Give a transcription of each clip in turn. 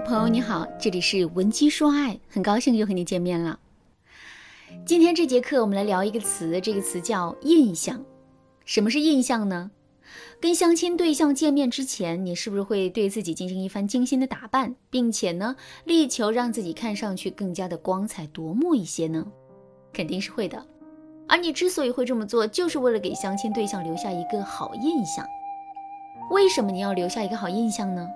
朋友你好，这里是文姬说爱，很高兴又和你见面了。今天这节课我们来聊一个词，这个词叫印象。什么是印象呢？跟相亲对象见面之前，你是不是会对自己进行一番精心的打扮，并且呢，力求让自己看上去更加的光彩夺目一些呢？肯定是会的。而你之所以会这么做，就是为了给相亲对象留下一个好印象。为什么你要留下一个好印象呢？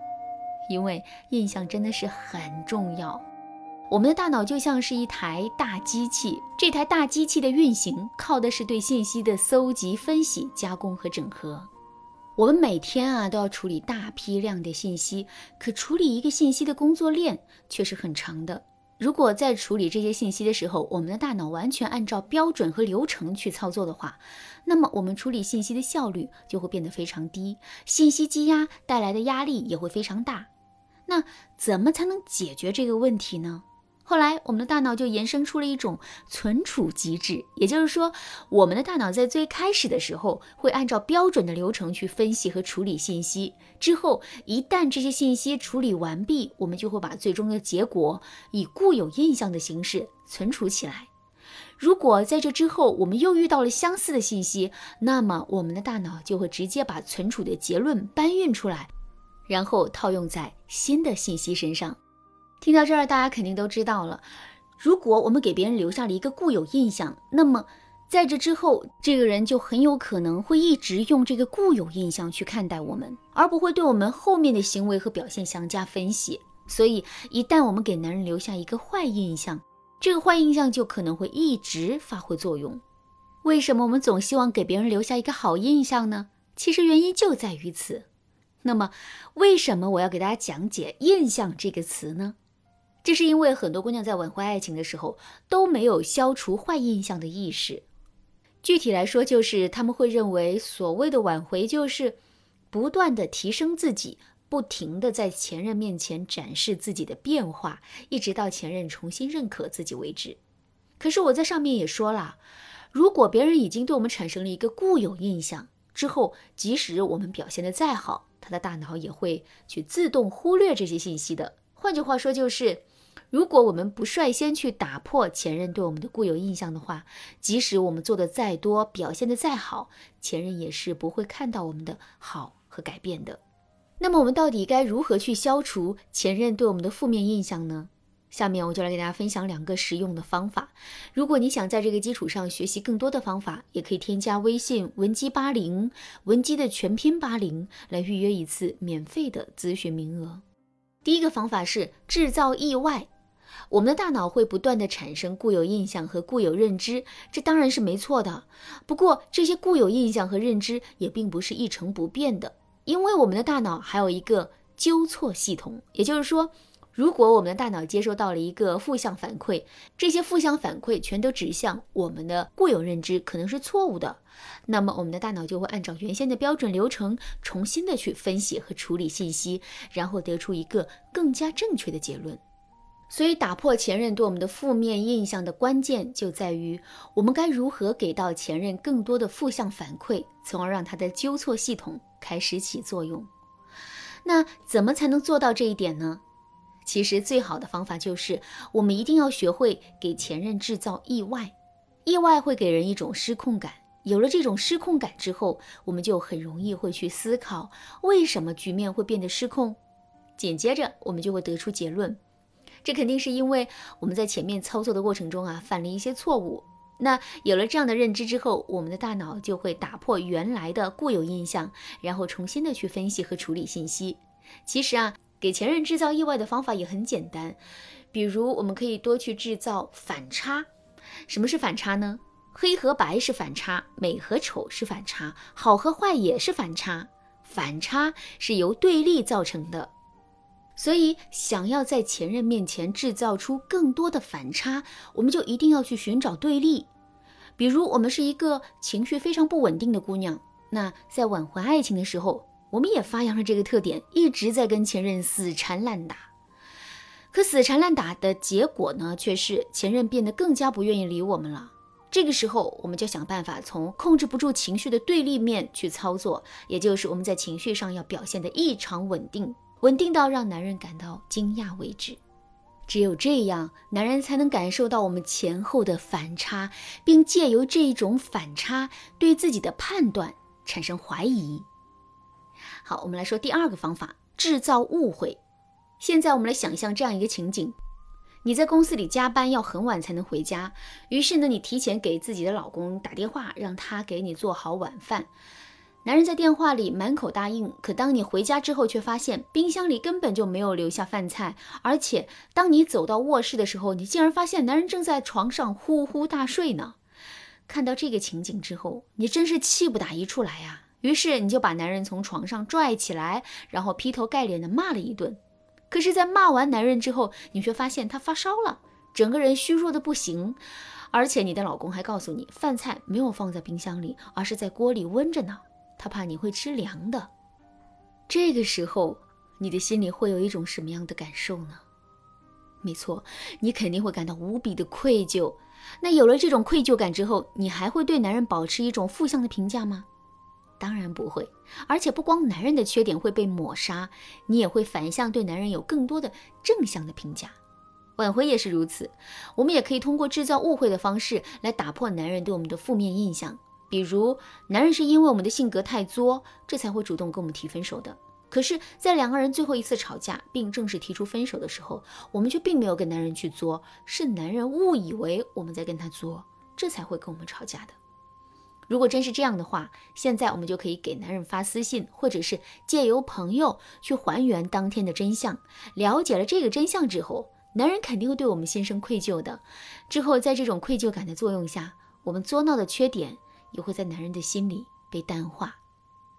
因为印象真的是很重要。我们的大脑就像是一台大机器，这台大机器的运行靠的是对信息的搜集、分析、加工和整合。我们每天啊都要处理大批量的信息，可处理一个信息的工作链却是很长的。如果在处理这些信息的时候，我们的大脑完全按照标准和流程去操作的话，那么我们处理信息的效率就会变得非常低，信息积压带来的压力也会非常大。那怎么才能解决这个问题呢？后来我们的大脑就延伸出了一种存储机制，也就是说，我们的大脑在最开始的时候会按照标准的流程去分析和处理信息，之后一旦这些信息处理完毕，我们就会把最终的结果以固有印象的形式存储起来。如果在这之后我们又遇到了相似的信息，那么我们的大脑就会直接把存储的结论搬运出来。然后套用在新的信息身上。听到这儿，大家肯定都知道了。如果我们给别人留下了一个固有印象，那么在这之后，这个人就很有可能会一直用这个固有印象去看待我们，而不会对我们后面的行为和表现详加分析。所以，一旦我们给男人留下一个坏印象，这个坏印象就可能会一直发挥作用。为什么我们总希望给别人留下一个好印象呢？其实原因就在于此。那么，为什么我要给大家讲解“印象”这个词呢？这是因为很多姑娘在挽回爱情的时候都没有消除坏印象的意识。具体来说，就是他们会认为所谓的挽回就是不断的提升自己，不停的在前任面前展示自己的变化，一直到前任重新认可自己为止。可是我在上面也说了，如果别人已经对我们产生了一个固有印象之后，即使我们表现的再好，他的大脑也会去自动忽略这些信息的。换句话说，就是如果我们不率先去打破前任对我们的固有印象的话，即使我们做的再多，表现的再好，前任也是不会看到我们的好和改变的。那么，我们到底该如何去消除前任对我们的负面印象呢？下面我就来给大家分享两个实用的方法。如果你想在这个基础上学习更多的方法，也可以添加微信文姬八零，文姬的全拼八零，来预约一次免费的咨询名额。第一个方法是制造意外。我们的大脑会不断的产生固有印象和固有认知，这当然是没错的。不过这些固有印象和认知也并不是一成不变的，因为我们的大脑还有一个纠错系统，也就是说。如果我们的大脑接收到了一个负向反馈，这些负向反馈全都指向我们的固有认知可能是错误的，那么我们的大脑就会按照原先的标准流程重新的去分析和处理信息，然后得出一个更加正确的结论。所以，打破前任对我们的负面印象的关键就在于我们该如何给到前任更多的负向反馈，从而让他的纠错系统开始起作用。那怎么才能做到这一点呢？其实最好的方法就是，我们一定要学会给前任制造意外。意外会给人一种失控感，有了这种失控感之后，我们就很容易会去思考为什么局面会变得失控。紧接着，我们就会得出结论，这肯定是因为我们在前面操作的过程中啊犯了一些错误。那有了这样的认知之后，我们的大脑就会打破原来的固有印象，然后重新的去分析和处理信息。其实啊。给前任制造意外的方法也很简单，比如我们可以多去制造反差。什么是反差呢？黑和白是反差，美和丑是反差，好和坏也是反差。反差是由对立造成的，所以想要在前任面前制造出更多的反差，我们就一定要去寻找对立。比如我们是一个情绪非常不稳定的姑娘，那在挽回爱情的时候。我们也发扬了这个特点，一直在跟前任死缠烂打。可死缠烂打的结果呢，却是前任变得更加不愿意理我们了。这个时候，我们就想办法从控制不住情绪的对立面去操作，也就是我们在情绪上要表现得异常稳定。稳定到让男人感到惊讶为止。只有这样，男人才能感受到我们前后的反差，并借由这一种反差对自己的判断产生怀疑。好，我们来说第二个方法：制造误会。现在我们来想象这样一个情景：你在公司里加班要很晚才能回家，于是呢，你提前给自己的老公打电话，让他给你做好晚饭。男人在电话里满口答应，可当你回家之后，却发现冰箱里根本就没有留下饭菜，而且当你走到卧室的时候，你竟然发现男人正在床上呼呼大睡呢。看到这个情景之后，你真是气不打一处来呀！于是你就把男人从床上拽起来，然后劈头盖脸的骂了一顿。可是，在骂完男人之后，你却发现他发烧了，整个人虚弱的不行，而且你的老公还告诉你，饭菜没有放在冰箱里，而是在锅里温着呢。他怕你会吃凉的，这个时候你的心里会有一种什么样的感受呢？没错，你肯定会感到无比的愧疚。那有了这种愧疚感之后，你还会对男人保持一种负向的评价吗？当然不会。而且不光男人的缺点会被抹杀，你也会反向对男人有更多的正向的评价。挽回也是如此，我们也可以通过制造误会的方式来打破男人对我们的负面印象。比如，男人是因为我们的性格太作，这才会主动跟我们提分手的。可是，在两个人最后一次吵架并正式提出分手的时候，我们却并没有跟男人去作，是男人误以为我们在跟他作，这才会跟我们吵架的。如果真是这样的话，现在我们就可以给男人发私信，或者是借由朋友去还原当天的真相。了解了这个真相之后，男人肯定会对我们心生愧疚的。之后，在这种愧疚感的作用下，我们作闹的缺点。也会在男人的心里被淡化。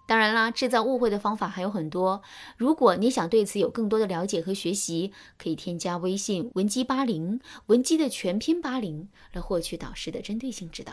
当然啦，制造误会的方法还有很多。如果你想对此有更多的了解和学习，可以添加微信文姬八零，文姬的全拼八零，来获取导师的针对性指导。